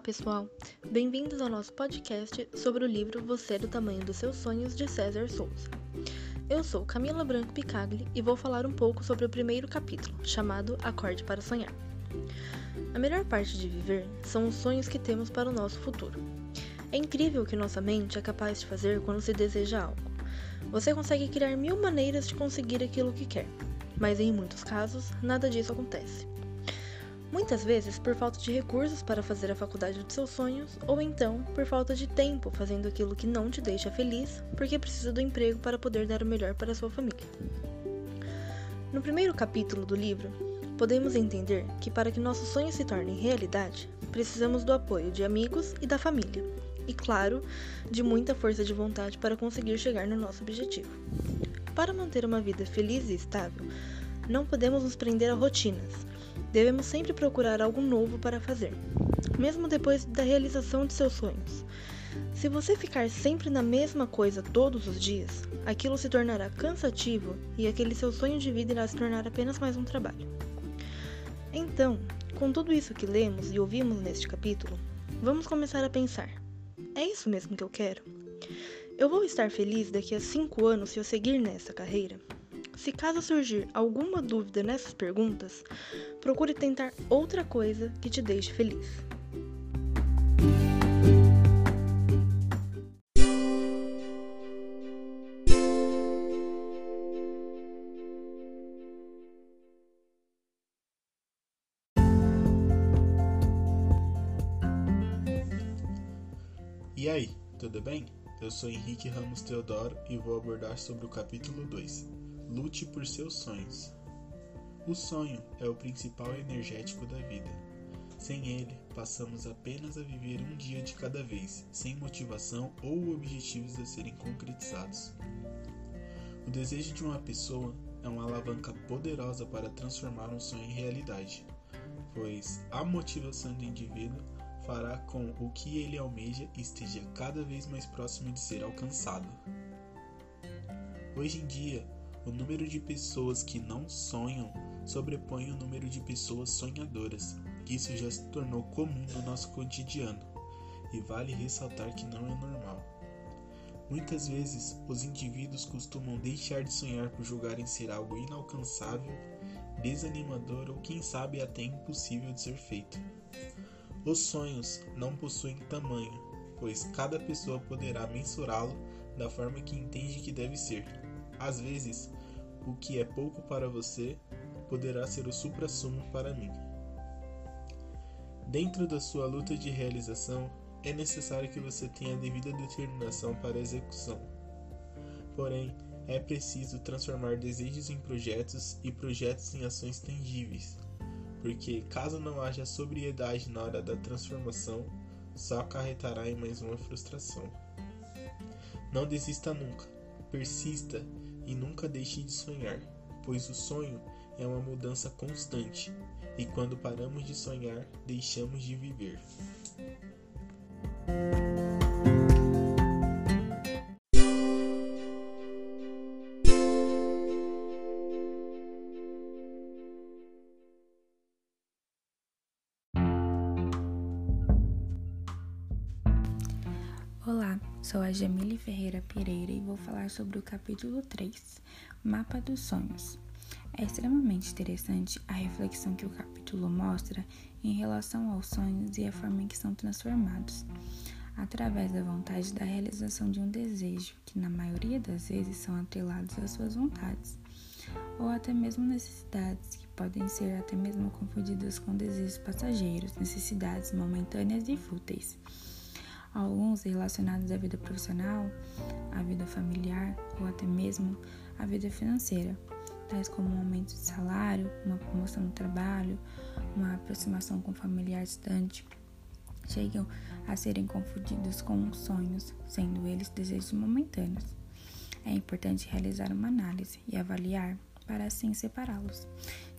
Olá, pessoal! Bem-vindos ao nosso podcast sobre o livro Você é do Tamanho dos Seus Sonhos, de César Souza. Eu sou Camila Branco Picagli e vou falar um pouco sobre o primeiro capítulo, chamado Acorde para Sonhar. A melhor parte de viver são os sonhos que temos para o nosso futuro. É incrível o que nossa mente é capaz de fazer quando se deseja algo. Você consegue criar mil maneiras de conseguir aquilo que quer, mas em muitos casos, nada disso acontece. Muitas vezes por falta de recursos para fazer a faculdade dos seus sonhos, ou então por falta de tempo fazendo aquilo que não te deixa feliz, porque precisa do emprego para poder dar o melhor para sua família. No primeiro capítulo do livro, podemos entender que para que nossos sonhos se tornem realidade, precisamos do apoio de amigos e da família, e claro, de muita força de vontade para conseguir chegar no nosso objetivo. Para manter uma vida feliz e estável, não podemos nos prender a rotinas Devemos sempre procurar algo novo para fazer, mesmo depois da realização de seus sonhos. Se você ficar sempre na mesma coisa todos os dias, aquilo se tornará cansativo e aquele seu sonho de vida irá se tornar apenas mais um trabalho. Então, com tudo isso que lemos e ouvimos neste capítulo, vamos começar a pensar: é isso mesmo que eu quero? Eu vou estar feliz daqui a cinco anos se eu seguir nessa carreira? Se caso surgir alguma dúvida nessas perguntas, procure tentar outra coisa que te deixe feliz. E aí, tudo bem? Eu sou Henrique Ramos Teodoro e vou abordar sobre o capítulo 2, Lute por seus sonhos. O sonho é o principal energético da vida. Sem ele, passamos apenas a viver um dia de cada vez, sem motivação ou objetivos a serem concretizados. O desejo de uma pessoa é uma alavanca poderosa para transformar um sonho em realidade, pois a motivação do indivíduo fará com o que ele almeja esteja cada vez mais próximo de ser alcançado. Hoje em dia, o número de pessoas que não sonham sobrepõe o número de pessoas sonhadoras. Isso já se tornou comum no nosso cotidiano, e vale ressaltar que não é normal. Muitas vezes, os indivíduos costumam deixar de sonhar por julgarem ser algo inalcançável, desanimador ou quem sabe até impossível de ser feito. Os sonhos não possuem tamanho, pois cada pessoa poderá mensurá-lo da forma que entende que deve ser. Às vezes, o que é pouco para você poderá ser o supra-sumo para mim. Dentro da sua luta de realização, é necessário que você tenha a devida determinação para a execução. Porém, é preciso transformar desejos em projetos e projetos em ações tangíveis, porque caso não haja sobriedade na hora da transformação, só acarretará em mais uma frustração. Não desista nunca, persista e nunca deixe de sonhar, pois o sonho é uma mudança constante, e quando paramos de sonhar, deixamos de viver. Olá, sou a Jamile Ferreira Pereira e vou falar sobre o capítulo 3, Mapa dos Sonhos. É extremamente interessante a reflexão que o capítulo mostra em relação aos sonhos e a forma em que são transformados, através da vontade da realização de um desejo, que na maioria das vezes são atrelados às suas vontades, ou até mesmo necessidades, que podem ser até mesmo confundidas com desejos passageiros, necessidades momentâneas e fúteis alguns relacionados à vida profissional, à vida familiar ou até mesmo à vida financeira, tais como um aumento de salário, uma promoção no trabalho, uma aproximação com um familiar distante, chegam a serem confundidos com sonhos, sendo eles desejos momentâneos. É importante realizar uma análise e avaliar para assim separá-los,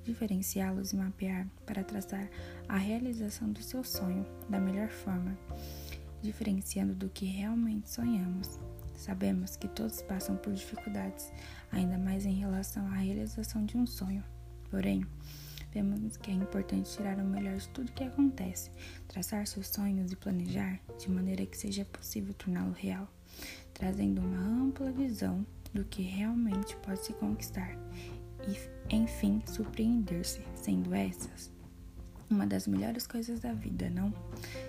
diferenciá-los e mapear para traçar a realização do seu sonho da melhor forma diferenciando do que realmente sonhamos. Sabemos que todos passam por dificuldades, ainda mais em relação à realização de um sonho. Porém, vemos que é importante tirar o melhor de tudo que acontece, traçar seus sonhos e planejar de maneira que seja possível torná-lo real, trazendo uma ampla visão do que realmente pode se conquistar e, enfim, surpreender-se, sendo essas uma das melhores coisas da vida, não?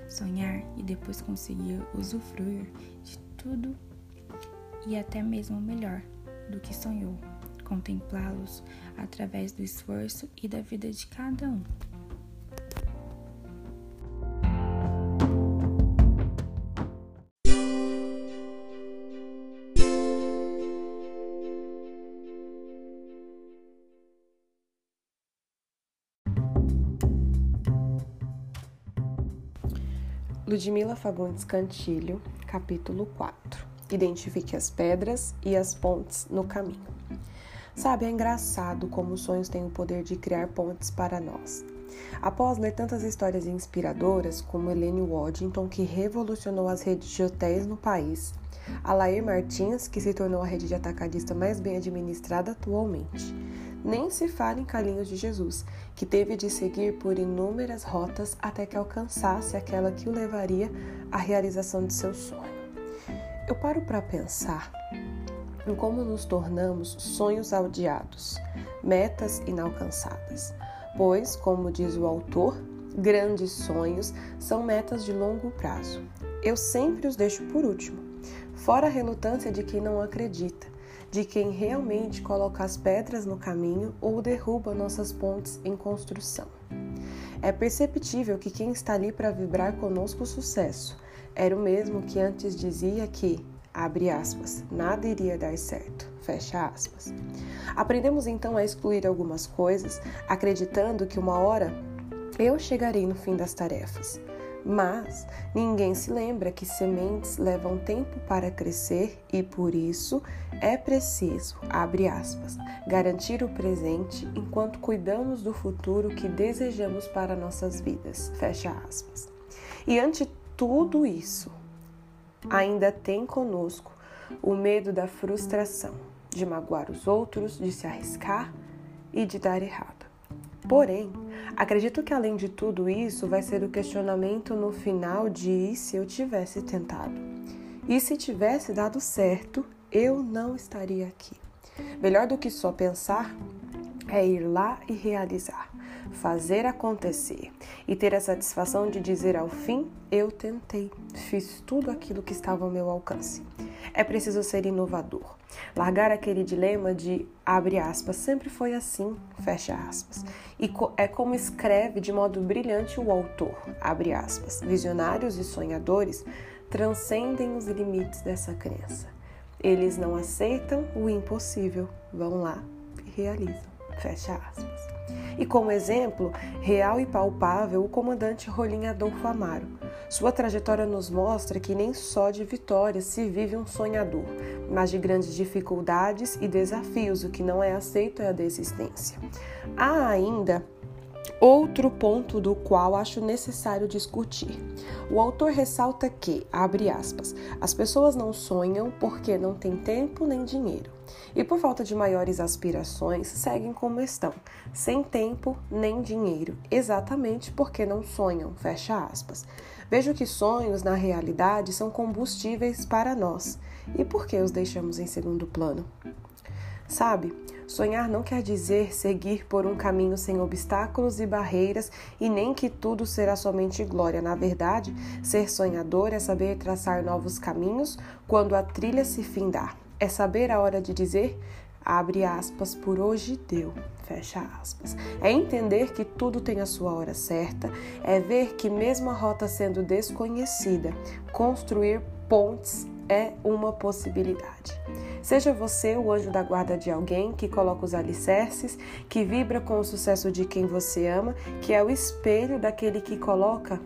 Sonhar e depois conseguir usufruir de tudo e até mesmo melhor do que sonhou, contemplá-los através do esforço e da vida de cada um. Ludmila Fagundes Cantilho, capítulo 4. Identifique as pedras e as pontes no caminho. Sabe, é engraçado como os sonhos têm o poder de criar pontes para nós. Após ler tantas histórias inspiradoras, como Helene Waddington, que revolucionou as redes de hotéis no país, a Lair Martins, que se tornou a rede de atacadista mais bem administrada atualmente, nem se fala em Carlinhos de Jesus, que teve de seguir por inúmeras rotas até que alcançasse aquela que o levaria à realização de seu sonho. Eu paro para pensar em como nos tornamos sonhos aldeados, metas inalcançadas. Pois, como diz o autor, grandes sonhos são metas de longo prazo. Eu sempre os deixo por último, fora a relutância de quem não acredita de quem realmente coloca as pedras no caminho ou derruba nossas pontes em construção. É perceptível que quem está ali para vibrar conosco o sucesso era o mesmo que antes dizia que, abre aspas, nada iria dar certo, fecha aspas. Aprendemos então a excluir algumas coisas, acreditando que uma hora eu chegarei no fim das tarefas. Mas ninguém se lembra que sementes levam tempo para crescer e por isso é preciso, abre aspas, garantir o presente enquanto cuidamos do futuro que desejamos para nossas vidas, fecha aspas. E ante tudo isso, ainda tem conosco o medo da frustração, de magoar os outros, de se arriscar e de dar errado. Porém, acredito que além de tudo isso vai ser o questionamento no final de e se eu tivesse tentado? E se tivesse dado certo, eu não estaria aqui. Melhor do que só pensar é ir lá e realizar, fazer acontecer e ter a satisfação de dizer ao fim: eu tentei, fiz tudo aquilo que estava ao meu alcance. É preciso ser inovador. Largar aquele dilema de abre aspas, sempre foi assim, fecha aspas. E é como escreve de modo brilhante o autor, abre aspas. Visionários e sonhadores transcendem os limites dessa crença. Eles não aceitam o impossível, vão lá e realizam, fecha aspas. E como exemplo real e palpável, o comandante Rolim Adolfo Amaro. Sua trajetória nos mostra que nem só de vitórias se vive um sonhador, mas de grandes dificuldades e desafios, o que não é aceito é a desistência. Há ainda Outro ponto do qual acho necessário discutir. O autor ressalta que, abre aspas, as pessoas não sonham porque não têm tempo nem dinheiro. E por falta de maiores aspirações, seguem como estão, sem tempo nem dinheiro, exatamente porque não sonham, fecha aspas. Vejo que sonhos, na realidade, são combustíveis para nós. E por que os deixamos em segundo plano? Sabe, sonhar não quer dizer seguir por um caminho sem obstáculos e barreiras e nem que tudo será somente glória. Na verdade, ser sonhador é saber traçar novos caminhos quando a trilha se findar. É saber a hora de dizer abre aspas, por hoje deu, fecha aspas. É entender que tudo tem a sua hora certa, é ver que, mesmo a rota sendo desconhecida, construir pontes é uma possibilidade. Seja você o anjo da guarda de alguém que coloca os alicerces, que vibra com o sucesso de quem você ama, que é o espelho daquele que coloca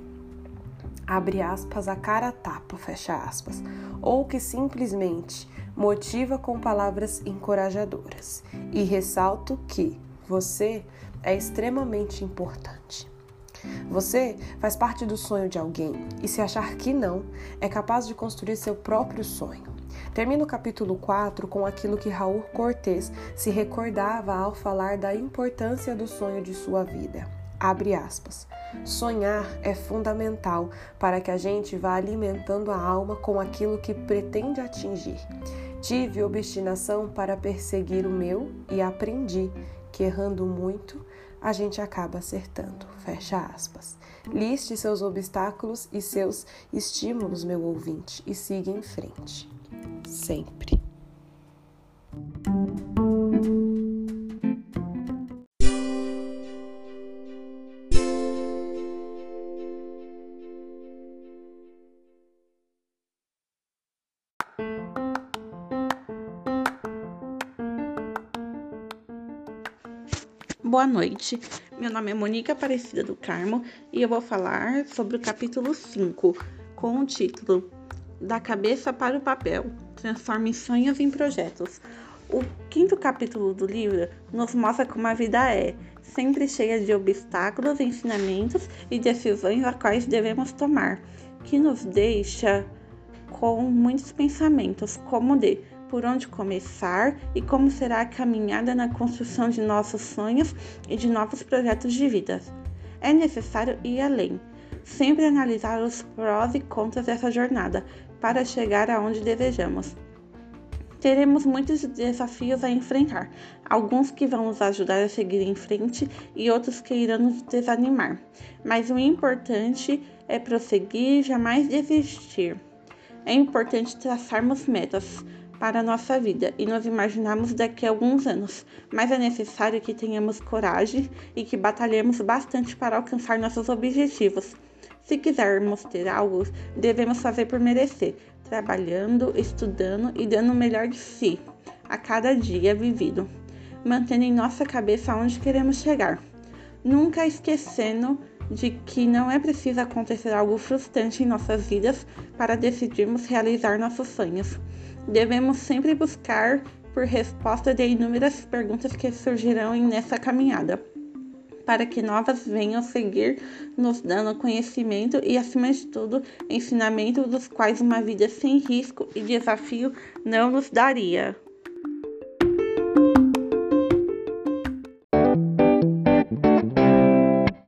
abre aspas, a cara tapa, fecha aspas, ou que simplesmente motiva com palavras encorajadoras. E ressalto que você é extremamente importante. Você faz parte do sonho de alguém e, se achar que não, é capaz de construir seu próprio sonho. Termina o capítulo 4 com aquilo que Raul Cortez se recordava ao falar da importância do sonho de sua vida. Abre aspas. Sonhar é fundamental para que a gente vá alimentando a alma com aquilo que pretende atingir. Tive obstinação para perseguir o meu e aprendi que errando muito, a gente acaba acertando. Fecha aspas. Liste seus obstáculos e seus estímulos, meu ouvinte, e siga em frente. Sempre. Boa noite, meu nome é Mônica Aparecida do Carmo e eu vou falar sobre o capítulo 5, com o título Da Cabeça para o Papel Transforme Sonhos em Projetos. O quinto capítulo do livro nos mostra como a vida é, sempre cheia de obstáculos, ensinamentos e decisões a quais devemos tomar, que nos deixa com muitos pensamentos, como de por onde começar e como será a caminhada na construção de nossos sonhos e de novos projetos de vida. É necessário ir além, sempre analisar os prós e contras dessa jornada para chegar aonde desejamos. Teremos muitos desafios a enfrentar, alguns que vão nos ajudar a seguir em frente e outros que irão nos desanimar. Mas o importante é prosseguir e jamais desistir. É importante traçarmos metas, para a nossa vida e nos imaginarmos daqui a alguns anos, mas é necessário que tenhamos coragem e que batalhemos bastante para alcançar nossos objetivos. Se quisermos ter algo, devemos fazer por merecer, trabalhando, estudando e dando o melhor de si a cada dia vivido, mantendo em nossa cabeça onde queremos chegar, nunca esquecendo de que não é preciso acontecer algo frustrante em nossas vidas para decidirmos realizar nossos sonhos. Devemos sempre buscar por resposta de inúmeras perguntas que surgirão nessa caminhada, para que novas venham seguir nos dando conhecimento e, acima de tudo, ensinamento dos quais uma vida sem risco e desafio não nos daria.